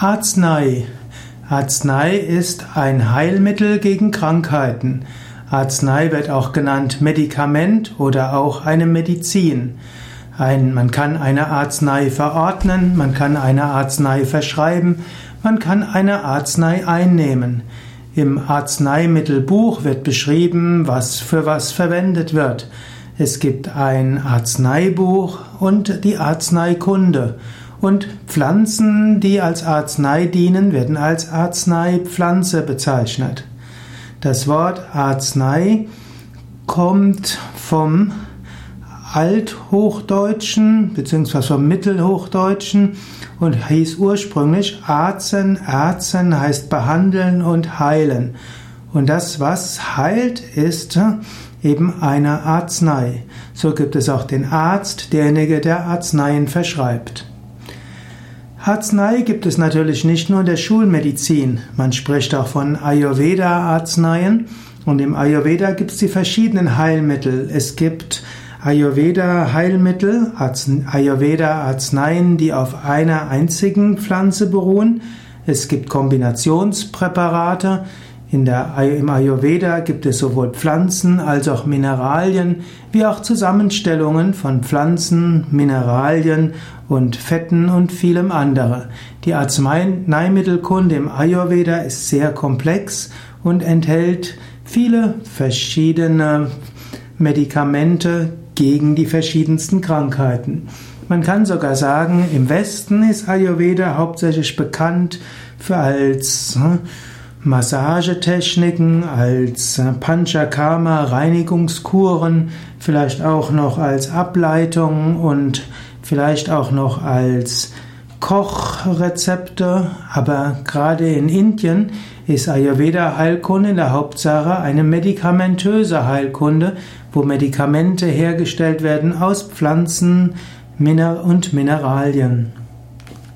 Arznei. Arznei ist ein Heilmittel gegen Krankheiten. Arznei wird auch genannt Medikament oder auch eine Medizin. Ein, man kann eine Arznei verordnen, man kann eine Arznei verschreiben, man kann eine Arznei einnehmen. Im Arzneimittelbuch wird beschrieben, was für was verwendet wird. Es gibt ein Arzneibuch und die Arzneikunde. Und Pflanzen, die als Arznei dienen, werden als Arzneipflanze bezeichnet. Das Wort Arznei kommt vom Althochdeutschen bzw. vom Mittelhochdeutschen und hieß ursprünglich Arzen. Arzen heißt behandeln und heilen. Und das, was heilt, ist eben eine Arznei. So gibt es auch den Arzt, derjenige, der Arzneien verschreibt. Arznei gibt es natürlich nicht nur in der Schulmedizin. Man spricht auch von Ayurveda-Arzneien. Und im Ayurveda gibt es die verschiedenen Heilmittel. Es gibt Ayurveda-Heilmittel, Ayurveda-Arzneien, die auf einer einzigen Pflanze beruhen. Es gibt Kombinationspräparate. In der, Im Ayurveda gibt es sowohl Pflanzen als auch Mineralien, wie auch Zusammenstellungen von Pflanzen, Mineralien und Fetten und vielem andere. Die Arzneimittelkunde im Ayurveda ist sehr komplex und enthält viele verschiedene Medikamente gegen die verschiedensten Krankheiten. Man kann sogar sagen, im Westen ist Ayurveda hauptsächlich bekannt für als hm, Massagetechniken, als äh, Panchakarma, Reinigungskuren, vielleicht auch noch als Ableitung und vielleicht auch noch als Kochrezepte, aber gerade in Indien ist Ayurveda Heilkunde in der Hauptsache eine medikamentöse Heilkunde, wo Medikamente hergestellt werden aus Pflanzen und Mineralien.